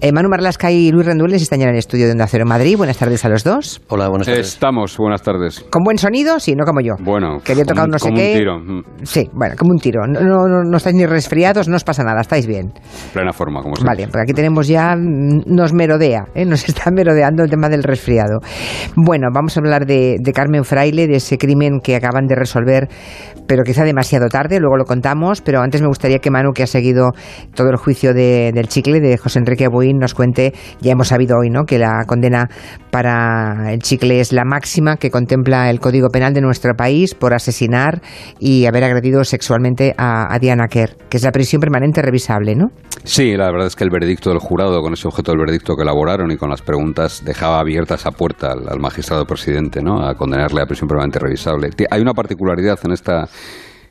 Eh, Manu Marlasca y Luis Rendueles están ya en el estudio de Onda Cero Madrid. Buenas tardes a los dos. Hola, buenas tardes. Estamos, buenas tardes. ¿Con buen sonido? Sí, no como yo. Bueno, que había tocado como, no sé como qué. un tiro. Sí, bueno, como un tiro. No, no, no, no estáis ni resfriados, no os pasa nada, estáis bien. Plena forma, como siempre. Vale, porque aquí tenemos ya, mm, nos merodea, ¿eh? nos está merodeando el tema del resfriado. Bueno, vamos a hablar de, de Carmen Fraile, de ese crimen que acaban de resolver, pero quizá demasiado tarde, luego lo contamos, pero antes me gustaría que Manu, que ha seguido todo el juicio de- del chicle de José Enrique Nos cuente, ya hemos sabido hoy, ¿no?, que la condena para el chicle es la máxima que contempla el Código Penal de nuestro país por asesinar y haber agredido sexualmente a, Diana Kerr, que es la prisión permanente revisable, ¿no? Sí, la verdad es que el veredicto del jurado, con ese objeto del veredicto que elaboraron y con las preguntas, dejaba abierta esa puerta al, al magistrado presidente, ¿no? A condenarle a prisión permanente revisable. Hay una particularidad en esta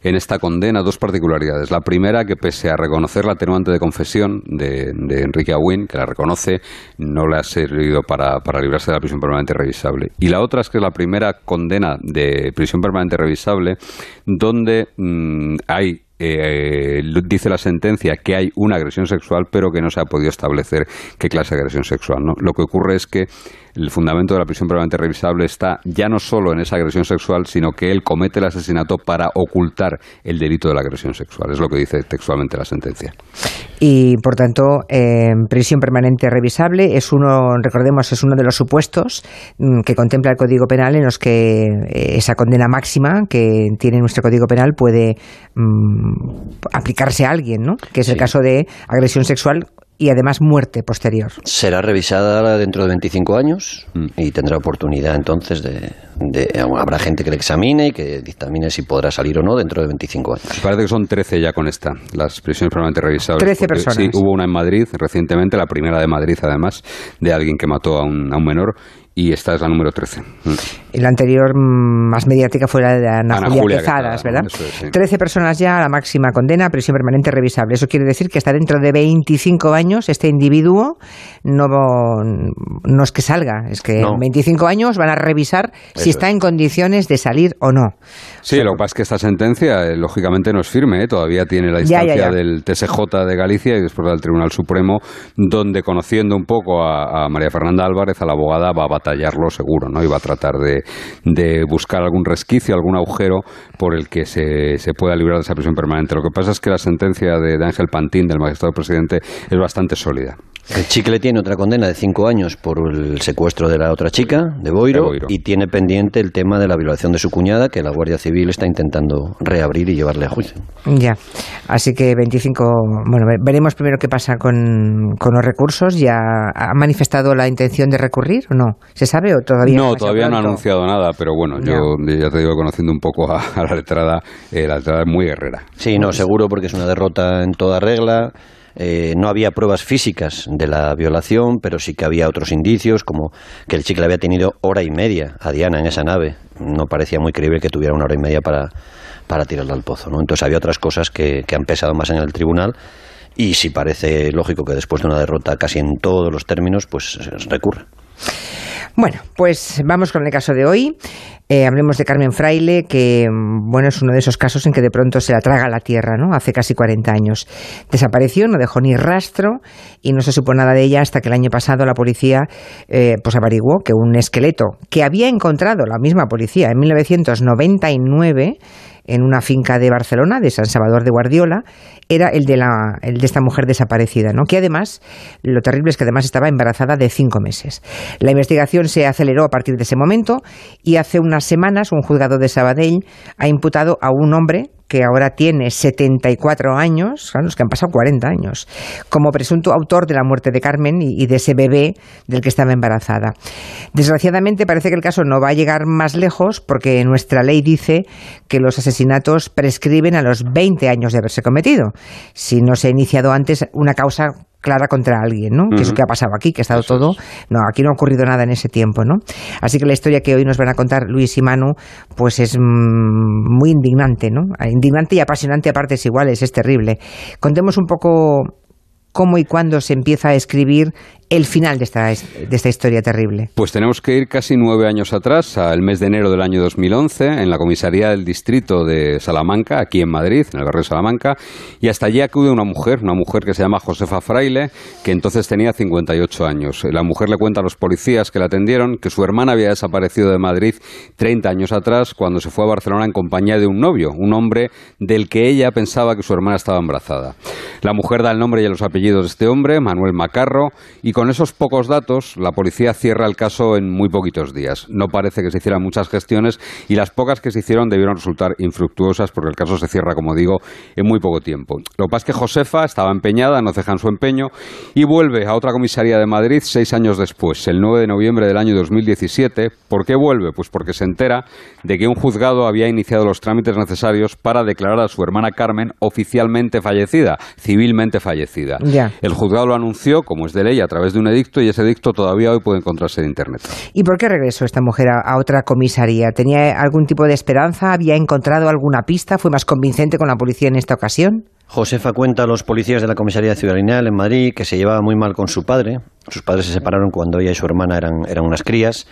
en esta condena, dos particularidades. La primera, que pese a reconocer la atenuante de confesión de, de Enrique Aguín, que la reconoce, no le ha servido para, para librarse de la prisión permanente revisable. Y la otra es que es la primera condena de prisión permanente revisable donde mm, hay eh, dice la sentencia que hay una agresión sexual, pero que no se ha podido establecer qué clase de agresión sexual. ¿no? Lo que ocurre es que el fundamento de la prisión permanente revisable está ya no solo en esa agresión sexual, sino que él comete el asesinato para ocultar el delito de la agresión sexual. Es lo que dice textualmente la sentencia. Y por tanto eh, prisión permanente revisable es uno recordemos es uno de los supuestos mm, que contempla el Código Penal en los que eh, esa condena máxima que tiene nuestro Código Penal puede mm, aplicarse a alguien no que es el caso de agresión sexual y además muerte posterior Será revisada dentro de 25 años Mm. y tendrá oportunidad entonces de, de- Habrá gente que le examine y que dictamine si podrá salir o no dentro de 25 años. Parece que son 13 ya con esta, las prisiones permanentes revisables. 13 porque personas. Sí, hubo una en Madrid recientemente, la primera de Madrid además, de alguien que mató a un, a un menor, y esta es la número 13. Mm. y la anterior mm, más mediática fue la de Ana, Ana Julia, Julia Quezadas, Quezadas, ¿verdad? es, sí. 13 personas ya, la máxima condena, prisión permanente revisable. Eso quiere decir que hasta dentro de 25 años este individuo no, no es que salga, es que No. en 25 años van a revisar si está es. en condiciones de salir o no. Sí, lo que pasa es que esta sentencia, eh, lógicamente, no es firme, ¿eh? todavía tiene la Ya, ya, instancia ya. del TSJ de Galicia y después del Tribunal Supremo, donde conociendo un poco a, a María Fernanda Álvarez, a la abogada, va a seguro, ¿no? Y va a tratar de, de buscar algún resquicio, algún agujero por el que se, se pueda librar de esa prisión permanente. Lo que pasa es que la sentencia de, de Ángel Pantín, del magistrado presidente, es bastante sólida. El chicle tiene otra condena de 5 años por el secuestro de la otra chica, de Boiro, De Boiro. y tiene pendiente el tema de la violación de su cuñada, que la Guardia Civil está intentando reabrir y llevarle a juicio. Ya, así que 25, bueno, ve- veremos primero qué pasa con, con los recursos. ¿Ya ha manifestado la intención de recurrir o no? ¿Se sabe o todavía No, demasiado todavía no ha anunciado nada, pero bueno, yo ya te digo, conociendo un poco a, a la letrada, eh, la letrada es muy guerrera. Sí, no, seguro porque es una derrota en toda regla. Eh, no había pruebas físicas de la violación, pero sí que había otros indicios, como que el chicle había tenido hora y media a Diana en esa nave. No parecía muy creíble que tuviera una hora y media para, para tirarla al pozo. ¿no? Entonces había otras cosas que, que han pesado más en el tribunal. Y sí parece lógico que después de una derrota casi en todos los términos, pues eh, recurra. Bueno, pues vamos con el caso de hoy. Eh, hablemos de Carmen Fraile, que bueno es uno de esos casos en que de pronto se la traga la tierra, ¿no? Hace casi 40 años. Desapareció, no dejó ni rastro y no se supo nada de ella hasta que el año pasado la policía eh, pues averiguó que un esqueleto que había encontrado la misma policía en 1999 en una finca de Barcelona, de San Salvador de Guardiola, era el de, la, el de esta mujer desaparecida, ¿no? que además, lo terrible es que además estaba embarazada de cinco meses. La investigación se aceleró a partir de ese momento y hace unas semanas un juzgado de Sabadell ha imputado a un hombre que ahora tiene 74 años, claro, los que han pasado 40 años, como presunto autor de la muerte de Carmen y, y de ese bebé del que estaba embarazada. Desgraciadamente parece que el caso no va a llegar más lejos porque nuestra ley dice que los asesinatos prescriben a los 20 años de haberse cometido, si no se ha iniciado antes una causa clara contra alguien, ¿no? Que es lo que ha pasado aquí, que ha estado todo. No, aquí no ha ocurrido nada en ese tiempo, ¿no? Así que la historia que hoy nos van a contar Luis y Manu, pues es mm, muy indignante, ¿no? Indignante y apasionante a partes iguales, es terrible. Contemos un poco cómo y cuándo se empieza a escribir el final de esta, de esta historia terrible? Pues tenemos que ir casi nueve años atrás, al mes de enero del año 2011, en la comisaría del distrito de Salamanca, aquí en Madrid, en el barrio de Salamanca, y hasta allí acude una mujer, una mujer que se llama Josefa Fraile, que entonces tenía 58 años. La mujer le cuenta a los policías que la atendieron que su hermana había desaparecido de Madrid 30 años atrás cuando se fue a Barcelona en compañía de un novio, un hombre del que ella pensaba que su hermana estaba embarazada. La mujer da el nombre y los apellidos de este hombre, Manuel Macarro, y con esos pocos datos la policía cierra el caso en muy poquitos días. No parece que se hicieran muchas gestiones y las pocas que se hicieron debieron resultar infructuosas porque el caso se cierra, como digo, en muy poco tiempo. Lo que pasa es que Josefa estaba empeñada, no ceja en su empeño y vuelve a otra comisaría de Madrid seis años después, el 9 de noviembre del año 2017. ¿Por qué vuelve? Pues porque se entera de que un juzgado había iniciado los trámites necesarios para declarar a su hermana Carmen oficialmente fallecida, civilmente fallecida. El juzgado lo anunció, como es de ley, a través de un edicto y ese edicto todavía hoy puede encontrarse en Internet. ¿Y por qué regresó esta mujer a, otra comisaría? ¿Tenía algún tipo de esperanza? ¿Había encontrado alguna pista? ¿Fue más convincente con la policía en esta ocasión? Josefa cuenta a los policías de la comisaría de Ciudad Lineal en Madrid que se llevaba muy mal con su padre. Sus padres se separaron cuando ella y su hermana eran, eran unas crías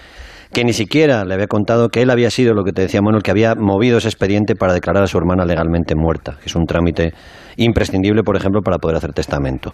que ni siquiera le había contado que él había sido lo que te decía Manuel, que había movido ese expediente para declarar a su hermana legalmente muerta, que es un trámite imprescindible, por ejemplo, para poder hacer testamento.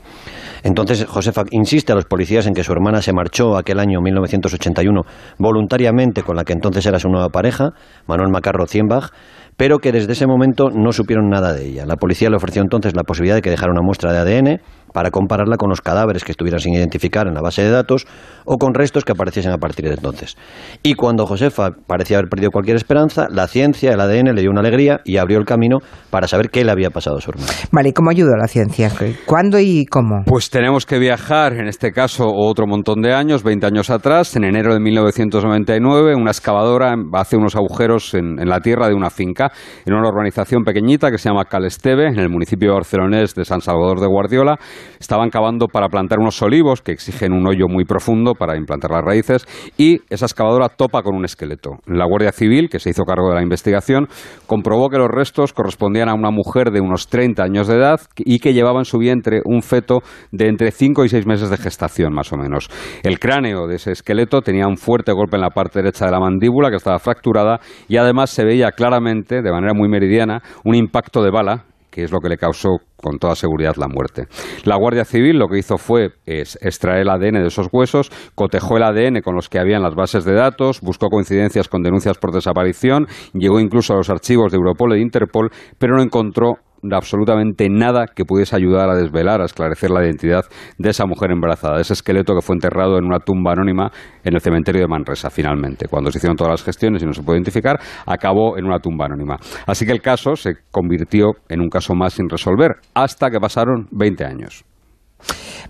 Entonces, Josefa insiste a los policías en que su hermana se marchó aquel año 1981 voluntariamente con la que entonces era su nueva pareja, Manuel Macarro Zienbach, pero que desde ese momento no supieron nada de ella. La policía le ofreció entonces la posibilidad de que dejara una muestra de ADN para compararla con los cadáveres que estuvieran sin identificar en la base de datos o con restos que apareciesen a partir de entonces. Y cuando Josefa parecía haber perdido cualquier esperanza, la ciencia, el ADN le dio una alegría y abrió el camino para saber qué le había pasado a su hermana. Vale, ¿y cómo ayudó la ciencia? ¿Cuándo y cómo? Pues tenemos que viajar, en este caso, otro montón de años, 20 años atrás, en enero de 1999, una excavadora hace unos agujeros en, en la tierra de una finca, en una urbanización pequeñita que se llama Calesteve, en el municipio barcelonés de San Salvador de Guardiola, estaban cavando para plantar unos olivos que exigen un hoyo muy profundo para implantar las raíces y esa excavadora topa con un esqueleto. La Guardia Civil, que se hizo cargo de la investigación, comprobó que los restos correspondían a una mujer de unos 30 años de edad y que llevaba en su vientre un feto de entre 5 y 6 meses de gestación, más o menos. El cráneo de ese esqueleto tenía un fuerte golpe en la parte derecha de la mandíbula que estaba fracturada y además se veía claramente, de manera muy meridiana, un impacto de bala que es lo que le causó con toda seguridad la muerte. La Guardia Civil lo que hizo fue extraer el ADN de esos huesos, cotejó el ADN con los que había en las bases de datos, buscó coincidencias con denuncias por desaparición, llegó incluso a los archivos de Europol e Interpol, pero no encontró absolutamente nada que pudiese ayudar a desvelar, a esclarecer la identidad de esa mujer embarazada, de ese esqueleto que fue enterrado en una tumba anónima en el cementerio de Manresa, finalmente. Cuando se hicieron todas las gestiones y no se pudo identificar, acabó en una tumba anónima. Así que el caso se convirtió en un caso más sin resolver, hasta que pasaron 20 años.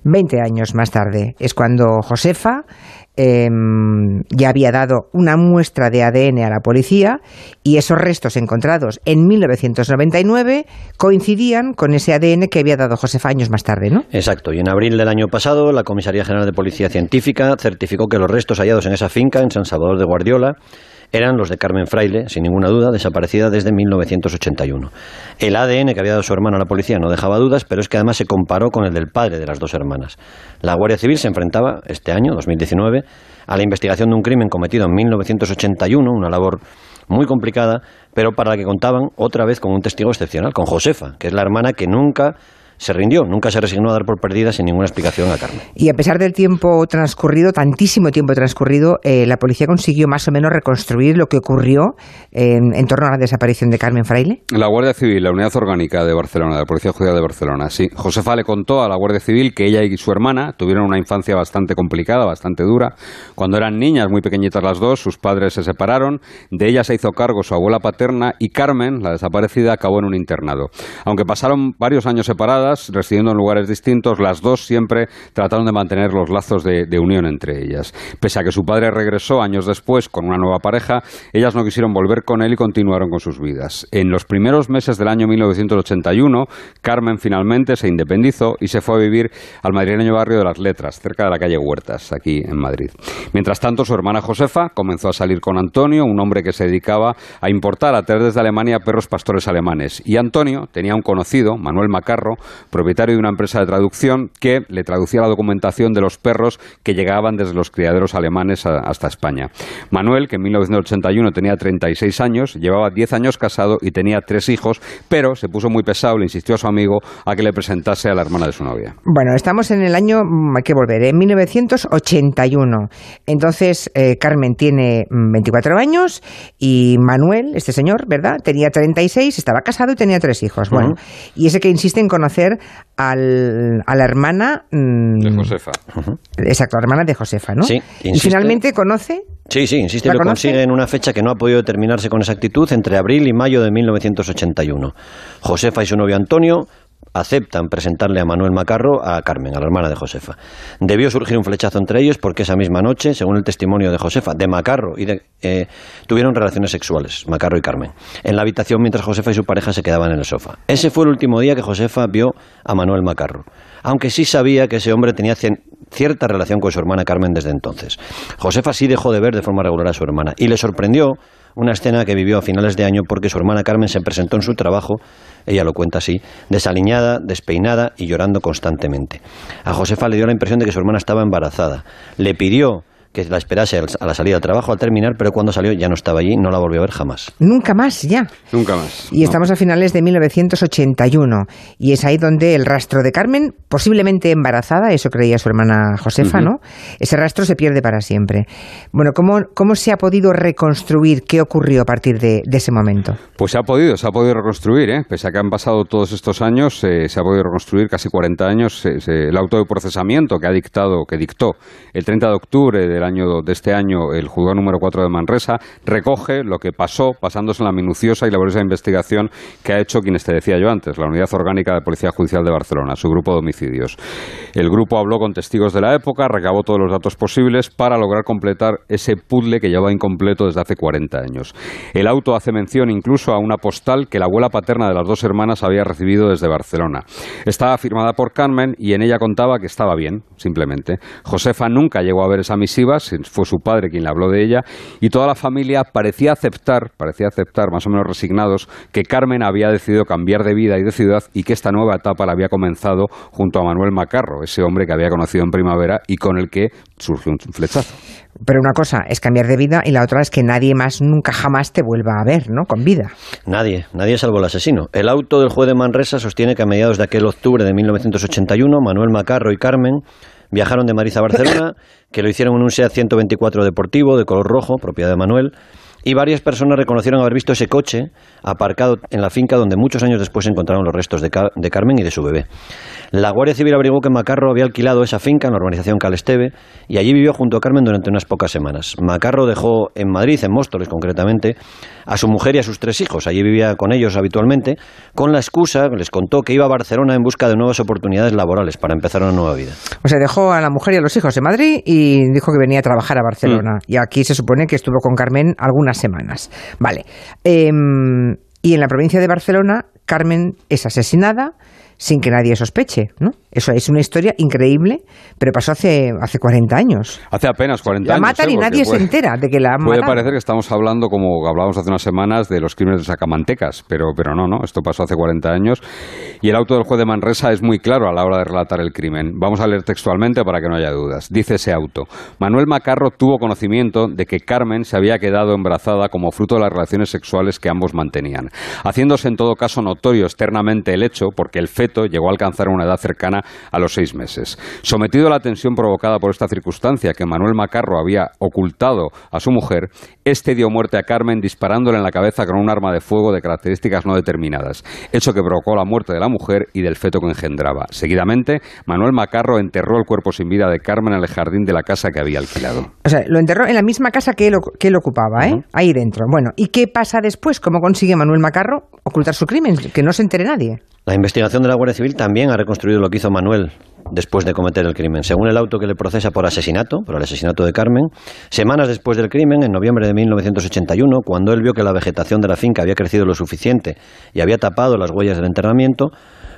20 años más tarde es cuando Josefa Em, ya había dado una muestra de ADN a la policía y esos restos encontrados en 1999 coincidían con ese ADN que había dado Josefa años más tarde, ¿no? Exacto, y en abril del año pasado la Comisaría General de Policía Científica certificó que los restos hallados en esa finca en San Salvador de Guardiola eran los de Carmen Fraile, sin ninguna duda, desaparecida desde 1981. El ADN que había dado su hermano a la policía no dejaba dudas, pero es que además se comparó con el del padre de las dos hermanas. La Guardia Civil se enfrentaba este año, 2019, a la investigación de un crimen cometido en 1981, una labor muy complicada, pero para la que contaban otra vez con un testigo excepcional, con Josefa, que es la hermana que nunca se rindió, nunca se resignó a dar por perdida sin ninguna explicación a Carmen. Y a pesar del tiempo transcurrido, tantísimo tiempo transcurrido, eh, la policía consiguió más o menos reconstruir lo que ocurrió en, torno a la desaparición de Carmen Fraile. La Guardia Civil, la Unidad Orgánica de Barcelona, de la Policía Judicial de Barcelona, sí. Josefa le contó a la Guardia Civil que ella y su hermana tuvieron una infancia bastante complicada, bastante dura. Cuando eran niñas, muy pequeñitas las dos, sus padres se separaron, de ella se hizo cargo su abuela paterna y Carmen, la desaparecida, acabó en un internado. Aunque pasaron varios años separadas, residiendo en lugares distintos, las dos siempre trataron de mantener los lazos de, unión entre ellas. Pese a que su padre regresó años después con una nueva pareja, ellas no quisieron volver con él y continuaron con sus vidas. En los primeros meses del año 1981, Carmen finalmente se independizó y se fue a vivir al madrileño barrio de las Letras, cerca de la calle Huertas, aquí en Madrid. Mientras tanto, su hermana Josefa comenzó a salir con Antonio, un hombre que se dedicaba a importar a traer desde Alemania perros pastores alemanes. Y Antonio tenía un conocido, Manuel Macarro, propietario de una empresa de traducción que le traducía la documentación de los perros que llegaban desde los criaderos alemanes hasta España. Manuel, que en 1981 tenía 36 años, llevaba 10 años casado y tenía tres hijos, pero se puso muy pesado, le insistió a su amigo a que le presentase a la hermana de su novia. Bueno, estamos en el año, mm, hay que volver, en 1981. Entonces, eh, Carmen tiene 24 mm, años y Manuel, este señor, ¿verdad? Tenía 36, estaba casado y tenía tres hijos. Bueno, y ese que insiste en conocer al, a la hermana... Mm, de Josefa. Exacto, la hermana de Josefa, ¿no? Sí, y finalmente conoce... Sí, sí, insiste y lo consigue en una fecha que no ha podido determinarse con exactitud entre abril y mayo de 1981. Josefa y su novio Antonio aceptan presentarle a Manuel Macarro a Carmen, a la hermana de Josefa. Debió surgir un flechazo entre ellos porque esa misma noche, según el testimonio de Josefa, de Macarro, y de, eh, tuvieron relaciones sexuales, Macarro y Carmen, en la habitación mientras Josefa y su pareja se quedaban en el sofá. Ese fue el último día que Josefa vio a Manuel Macarro, aunque sí sabía que ese hombre tenía cierta relación con su hermana Carmen desde entonces. Josefa sí dejó de ver de forma regular a su hermana y le sorprendió una escena que vivió a finales de año porque su hermana Carmen se presentó en su trabajo, ella lo cuenta así, desaliñada, despeinada y llorando constantemente. A Josefa le dio la impresión de que su hermana estaba embarazada. Le pidió que la esperase a la salida del trabajo al terminar, pero cuando salió ya no estaba allí, no la volvió a ver jamás. Nunca más, ya. Nunca más. Y estamos a finales de 1981 y es ahí donde el rastro de Carmen, posiblemente embarazada, eso creía su hermana Josefa, ¿no? Ese rastro se pierde para siempre. Bueno, ¿cómo, cómo se ha podido reconstruir? ¿Qué ocurrió a partir de, ese momento? Pues se ha podido, se ha podido reconstruir, ¿eh? Pese a que han pasado todos estos años, eh, se ha podido reconstruir casi 40 años el auto de procesamiento que ha dictado, que dictó el 30 de octubre de año de este año el juzgado número 4 de Manresa recoge lo que pasó basándose en la minuciosa y laboriosa investigación que ha hecho quienes te decía yo antes, la Unidad Orgánica de Policía Judicial de Barcelona, su grupo de homicidios. El grupo habló con testigos de la época, recabó todos los datos posibles para lograr completar ese puzzle que llevaba incompleto desde hace 40 años. El auto hace mención incluso a una postal que la abuela paterna de las dos hermanas había recibido desde Barcelona. Estaba firmada por Carmen y en ella contaba que estaba bien, simplemente. Josefa nunca llegó a ver esa misiva fue su padre quien le habló de ella, y toda la familia parecía aceptar, parecía aceptar, más o menos resignados, que Carmen había decidido cambiar de vida y de ciudad y que esta nueva etapa la había comenzado junto a Manuel Macarro, ese hombre que había conocido en primavera y con el que surgió un flechazo. Pero una cosa es cambiar de vida y la otra es que nadie más nunca jamás te vuelva a ver, ¿no? Con vida. Nadie, nadie salvo el asesino. El auto del juez de Manresa sostiene que a mediados de aquel octubre de 1981, Manuel Macarro y Carmen Viajaron de Madrid a Barcelona, que lo hicieron en un SEAT 124 deportivo de color rojo, propiedad de Manuel, y varias personas reconocieron haber visto ese coche aparcado en la finca donde muchos años después se encontraron los restos de, de Carmen y de su bebé. La Guardia Civil averiguó que Macarro había alquilado esa finca en la urbanización Calesteve y allí vivió junto a Carmen durante unas pocas semanas. Macarro dejó en Madrid, en Móstoles concretamente, a su mujer y a sus tres hijos. Allí vivía con ellos habitualmente, con la excusa, les contó que iba a Barcelona en busca de nuevas oportunidades laborales para empezar una nueva vida. O sea, dejó a la mujer y a los hijos en Madrid y dijo que venía a trabajar a Barcelona. Mm. Y aquí se supone que estuvo con Carmen algunas semanas. Vale. Em, y en la provincia de Barcelona, Carmen es asesinada sin que nadie sospeche, ¿no? Eso es una historia increíble, pero pasó hace, hace 40 años. Hace apenas 40 años. La matan y nadie se entera de que la han Puede parecer que estamos hablando, como hablábamos hace unas semanas, de los crímenes de Sacamantecas, pero, pero no, no, esto pasó hace 40 años y el auto del juez de Manresa es muy claro a la hora de relatar el crimen. Vamos a leer textualmente para que no haya dudas. Dice ese auto, Manuel Macarro tuvo conocimiento de que Carmen se había quedado embarazada como fruto de las relaciones sexuales que ambos mantenían, haciéndose en todo caso externamente el hecho porque el feto llegó a alcanzar una edad cercana a los seis meses. Sometido a la tensión provocada por esta circunstancia que Manuel Macarro había ocultado a su mujer, este dio muerte a Carmen disparándole en la cabeza con un arma de fuego de características no determinadas, hecho que provocó la muerte de la mujer y del feto que engendraba. Seguidamente, Manuel Macarro enterró el cuerpo sin vida de Carmen en el jardín de la casa que había alquilado. O sea, lo enterró en la misma casa que él, que él ocupaba, ¿eh? Ahí dentro. Bueno, ¿y qué pasa después? ¿Cómo consigue Manuel Macarro ocultar su crimen? Que no se entere nadie. La investigación de la Guardia Civil también ha reconstruido lo que hizo Manuel después de cometer el crimen. Según el auto que le procesa por asesinato, por el asesinato de Carmen, semanas después del crimen, en noviembre de 1981, cuando él vio que la vegetación de la finca había crecido lo suficiente y había tapado las huellas del enterramiento,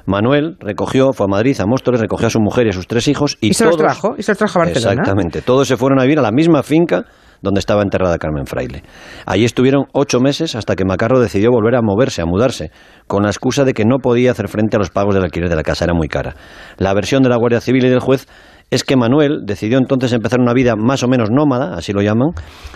Manuel recogió, fue a Madrid, a Móstoles, recogió a su mujer y a sus tres hijos y, se los trajo, y se los trajo a Barcelona. Exactamente, todos se fueron a vivir a la misma finca donde estaba enterrada Carmen Fraile. Allí estuvieron ocho meses hasta que Macarro decidió volver a moverse, a mudarse, con la excusa de que no podía hacer frente a los pagos del alquiler de la casa, era muy cara. La versión de la Guardia Civil y del juez es que Manuel decidió entonces empezar una vida más o menos nómada, así lo llaman,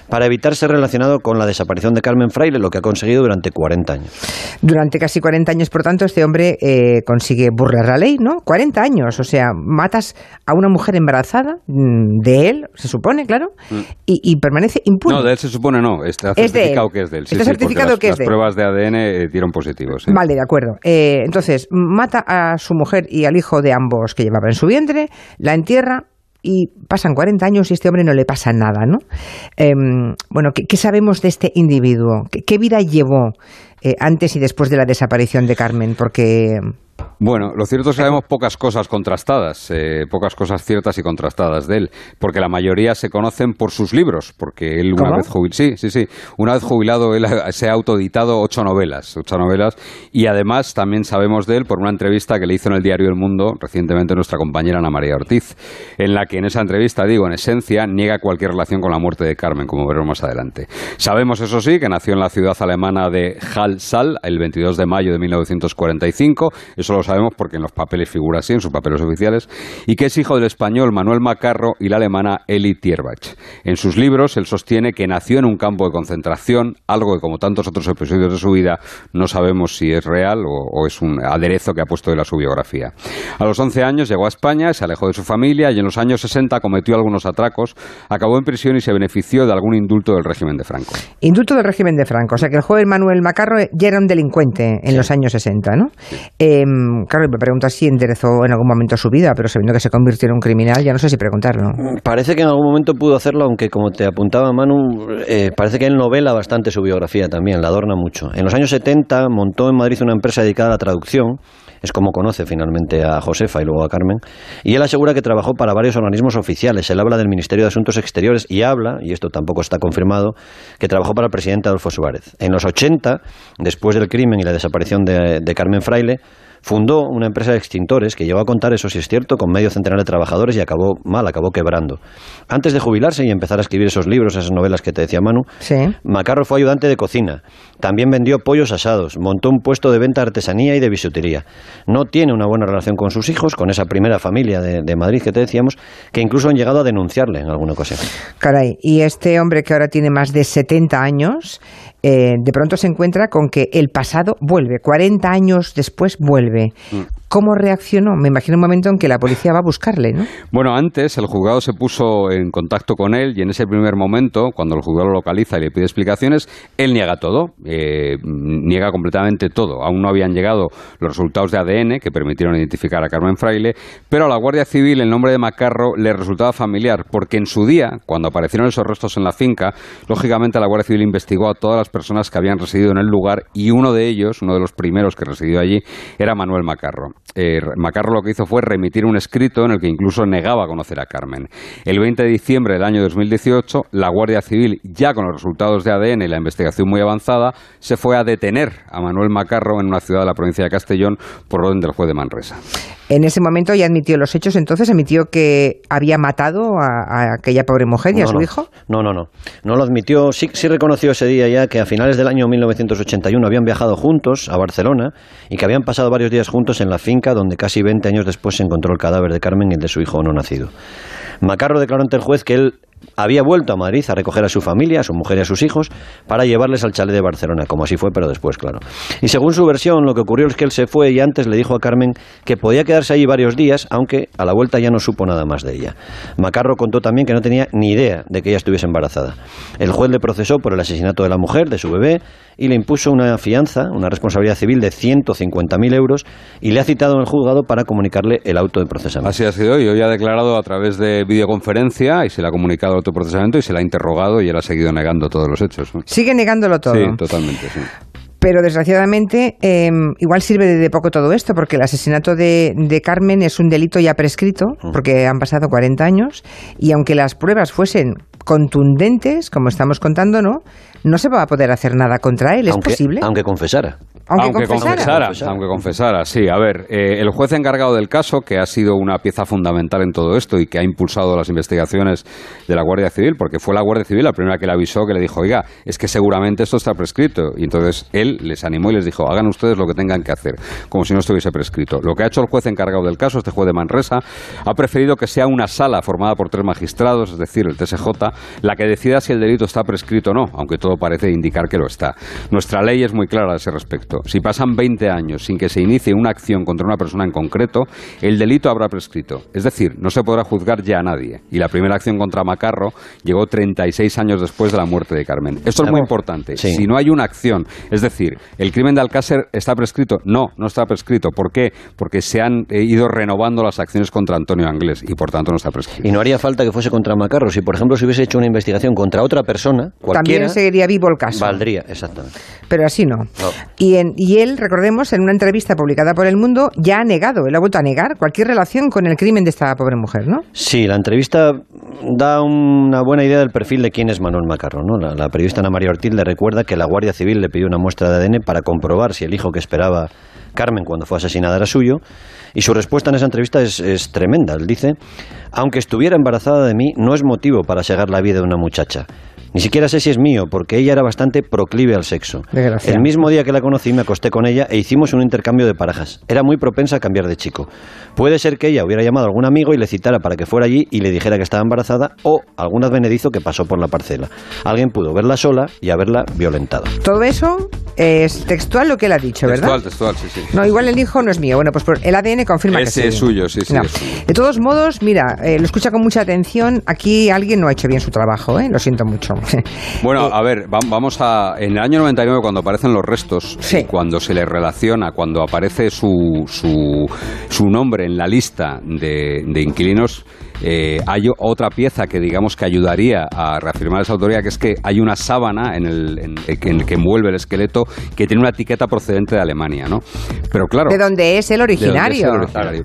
para evitar ser relacionado con la desaparición de Carmen Fraile, lo que ha conseguido durante 40 años. Durante casi 40 años, por tanto, este hombre eh, consigue burlar la ley, ¿no? 40 años, o sea, matas a una mujer embarazada mm, de él, se supone, claro, mm. y, permanece impune. No, de él se supone no, está certificado que es de él. está certificado que es de él. Las pruebas de ADN eh, dieron positivos. Vale, de acuerdo. Eh, entonces, mata a su mujer y al hijo de ambos que llevaba en su vientre, la entierra y pasan 40 años y a este hombre no le pasa nada, ¿no? Em, bueno, ¿qué, sabemos de este individuo? ¿Qué, vida llevó eh, antes y después de la desaparición de Carmen? Porque bueno, lo cierto es que sabemos pocas cosas contrastadas, eh, pocas cosas ciertas y contrastadas de él, porque la mayoría se conocen por sus libros, porque él una vez jubilado, sí, sí, sí, una vez jubilado él se ha autoeditado ocho novelas, ocho novelas, y además también sabemos de él por una entrevista que le hizo en el diario El Mundo recientemente nuestra compañera Ana María Ortiz, en la que en esa entrevista, digo, en esencia, niega cualquier relación con la muerte de Carmen, como veremos más adelante. Sabemos, eso sí, que nació en la ciudad alemana de Hall-Saal el 22 de mayo de 1945, eso lo sabemos porque en los papeles figura así, en sus papeles oficiales, y que es hijo del español Manuel Macarro y la alemana Eli Tierbach. En sus libros, él sostiene que nació en un campo de concentración, algo que, como tantos otros episodios de su vida, no sabemos si es real o, es un aderezo que ha puesto él a su biografía. A los 11 años llegó a España, se alejó de su familia y en los años 60 cometió algunos atracos, acabó en prisión y se benefició de algún indulto del régimen de Franco. Indulto del régimen de Franco, o sea que el joven Manuel Macarro ya era un delincuente en los años 60, ¿no? Em, claro, me preguntas si enderezó en algún momento su vida, pero sabiendo que se convirtió en un criminal, ya no sé si preguntarlo. Parece que en algún momento pudo hacerlo, aunque como te apuntaba Manu, eh, parece que él novela bastante su biografía también, la adorna mucho. En los años 70 montó en Madrid una empresa dedicada a la traducción, es como conoce finalmente a Josefa y luego a Carmen, y él asegura que trabajó para varios organismos oficiales. Él habla del Ministerio de Asuntos Exteriores y habla, y esto tampoco está confirmado, que trabajó para el presidente Adolfo Suárez. En los 80, después del crimen y la desaparición de Carmen Fraile, Fundó una empresa de extintores que llegó a contar, eso sí es cierto, con medio centenar de trabajadores y acabó mal, acabó quebrando. Antes de jubilarse y empezar a escribir esos libros, esas novelas que te decía Manu, Macarro fue ayudante de cocina. También vendió pollos asados, montó un puesto de venta de artesanía y de bisutería. No tiene una buena relación con sus hijos, con esa primera familia de, de Madrid que te decíamos, que incluso han llegado a denunciarle en alguna ocasión. Caray, y este hombre que ahora tiene más de 70 años, eh, de pronto se encuentra con que el pasado vuelve, 40 años después vuelve. Mm. ¿Cómo reaccionó? Me imagino un momento en que la policía va a buscarle, ¿no? Bueno, antes el juzgado se puso en contacto con él y en ese primer momento, cuando el juzgado lo localiza y le pide explicaciones, él niega todo, eh, niega completamente todo. Aún no habían llegado los resultados de ADN que permitieron identificar a Carmen Fraile, pero a la Guardia Civil el nombre de Macarro le resultaba familiar porque en su día, cuando aparecieron esos restos en la finca, lógicamente la Guardia Civil investigó a todas las personas que habían residido en el lugar y uno de ellos, uno de los primeros que residió allí, era Manuel Macarro eh, Macarro lo que hizo fue remitir un escrito en el que incluso negaba conocer a Carmen. El 20 de diciembre del año 2018, la Guardia Civil, ya con los resultados de ADN y la investigación muy avanzada, se fue a detener a Manuel Macarro en una ciudad de la provincia de Castellón por orden del juez de Manresa. En ese momento ya admitió los hechos, entonces admitió que había matado a, aquella pobre mujer y a su hijo. No, no, no. No lo admitió. Sí, sí reconoció ese día ya que a finales del año 1981 habían viajado juntos a Barcelona y que habían pasado varios días juntos en la finca donde casi 20 años después se encontró el cadáver de Carmen y el de su hijo no nacido. Macarro declaró ante el juez que él había vuelto a Madrid a recoger a su familia, a su mujer y a sus hijos, para llevarles al chalet de Barcelona, como así fue, pero después, claro. Y según su versión, lo que ocurrió es que él se fue y antes le dijo a Carmen que podía quedarse allí varios días, aunque a la vuelta ya no supo nada más de ella. Macarro contó también que no tenía ni idea de que ella estuviese embarazada. El juez le procesó por el asesinato de la mujer, de su bebé, y le impuso una fianza, una responsabilidad civil de 150.000 euros, y le ha citado en el juzgado para comunicarle el auto de procesamiento. Así ha sido, y hoy ha declarado a través de videoconferencia y se le ha comunicado el autoprocesamiento y se le ha interrogado y él ha seguido negando todos los hechos. Sigue negándolo todo. Sí, totalmente, sí. Pero desgraciadamente, em, igual sirve de, poco todo esto, porque el asesinato de, Carmen es un delito ya prescrito, porque han pasado 40 años, y aunque las pruebas fuesen contundentes, como estamos contando, ¿no? No se va a poder hacer nada contra él, ¿es posible? Aunque confesara. Aunque, confesara. Aunque confesara, sí. A ver, eh, el juez encargado del caso, que ha sido una pieza fundamental en todo esto y que ha impulsado las investigaciones de la Guardia Civil, porque fue la Guardia Civil la primera que le avisó, que le dijo, oiga, es que seguramente esto está prescrito. Y entonces él les animó y les dijo, hagan ustedes lo que tengan que hacer, como si no estuviese prescrito. Lo que ha hecho el juez encargado del caso, este juez de Manresa, ha preferido que sea una sala formada por tres magistrados, es decir, el TSJ, la que decida si el delito está prescrito o no, aunque todo parece indicar que lo está. Nuestra ley es muy clara a ese respecto. Si pasan 20 años sin que se inicie una acción contra una persona en concreto, el delito habrá prescrito. Es decir, no se podrá juzgar ya a nadie. Y la primera acción contra Macarro llegó 36 años después de la muerte de Carmen. Esto es muy importante. Si no hay una acción, es decir, el crimen de Alcácer está prescrito. No, no está prescrito. ¿Por qué? Porque se han eh, ido renovando las acciones contra Antonio Anglés y por tanto no está prescrito. Y no haría falta que fuese contra Macarro. Si, por ejemplo, se hubiese hecho una investigación contra otra persona, cualquiera. También seguiría vivo el caso. Valdría, exactamente. Pero así no. Y, en, y él, recordemos, en una entrevista publicada por El Mundo, ya ha negado, él ha vuelto a negar cualquier relación con el crimen de esta pobre mujer, ¿no? Sí, la entrevista da una buena idea del perfil de quién es Manuel Macarro. ¿no? La, periodista Ana María Ortiz le recuerda que la Guardia Civil le pidió una muestra de ADN para comprobar si el hijo que esperaba Carmen cuando fue asesinada era suyo. Y su respuesta en esa entrevista es, tremenda. Él dice, aunque estuviera embarazada de mí, no es motivo para llegar la vida de una muchacha. Ni siquiera sé si es mío, porque ella era bastante proclive al sexo. El mismo día que la conocí me acosté con ella e hicimos un intercambio de parejas. Era muy propensa a cambiar de chico. Puede ser que ella hubiera llamado a algún amigo y le citara para que fuera allí y le dijera que estaba embarazada o algún advenedizo que pasó por la parcela. Alguien pudo verla sola y haberla violentado. Todo eso es textual lo que él ha dicho, ¿verdad? Textual, textual, sí, sí. No, igual el hijo no es mío. Bueno, pues el ADN confirma que sí. es suyo, sí, sí. De todos modos, mira, eh, lo escucha con mucha atención. Aquí alguien no ha hecho bien su trabajo, ¿eh? Lo siento mucho. Bueno, a ver, vamos a. En el año 99, cuando aparecen los restos, cuando se le relaciona, cuando aparece su, su, su nombre en la lista de, de inquilinos eh, hay otra pieza que digamos que ayudaría a reafirmar esa autoría, que es que hay una sábana en el, en, el que envuelve el esqueleto que tiene una etiqueta procedente de Alemania, ¿no? Pero claro... ¿De dónde es el originario?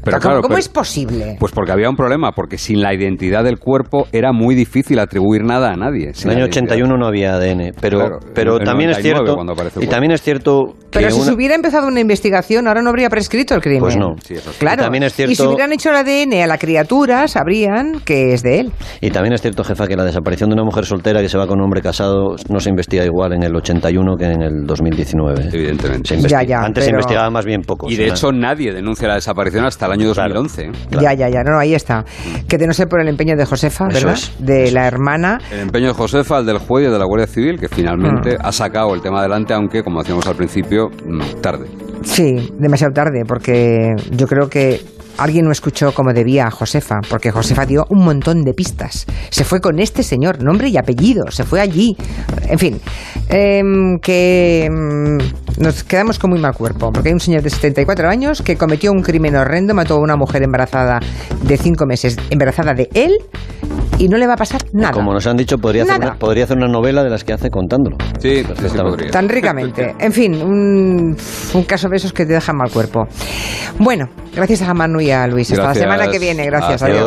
Pero, ¿Cómo, es posible? Pues porque había un problema, porque sin la identidad del cuerpo era muy difícil atribuir nada a nadie. En el año 81 no había ADN, pero, pero también es cierto... Y también es cierto pero si se hubiera empezado una investigación, ahora no habría prescrito el crimen. Pues no. claro. Y, también es cierto... y si hubieran hecho el ADN a la criatura, que es de él. Y también es cierto, jefa, que la desaparición de una mujer soltera que se va con un hombre casado no se investiga igual en el 81 que en el 2019. Evidentemente. ya, ya, Antes se investigaba más bien poco. Y de hecho nadie denuncia la desaparición hasta el año 2011. Ya, ya, ya. No, ahí está. Que de no ser por el empeño de Josefa, ¿verdad? de la hermana. El empeño de Josefa, el del juez y de la Guardia Civil, que finalmente mm. ha sacado el tema adelante, aunque, como decíamos al principio, mm, tarde. Sí, demasiado tarde, porque yo creo que alguien no escuchó como debía a Josefa, porque Josefa dio un montón de pistas. Se fue con este señor, nombre y apellido, se fue allí. En fin, em, que em, nos quedamos con muy mal cuerpo, porque hay un señor de 74 años que cometió un crimen horrendo, mató a una mujer embarazada de 5 meses, embarazada de él, y no le va a pasar nada. Como nos han dicho, podría, hacer una, podría hacer una novela de las que hace contándolo. Sí, sí podría. Tan ricamente. En fin, un, un, caso de esos que te dejan mal cuerpo. Bueno, gracias a Manu y a Luis. Hasta la semana que viene. Gracias. Adiós.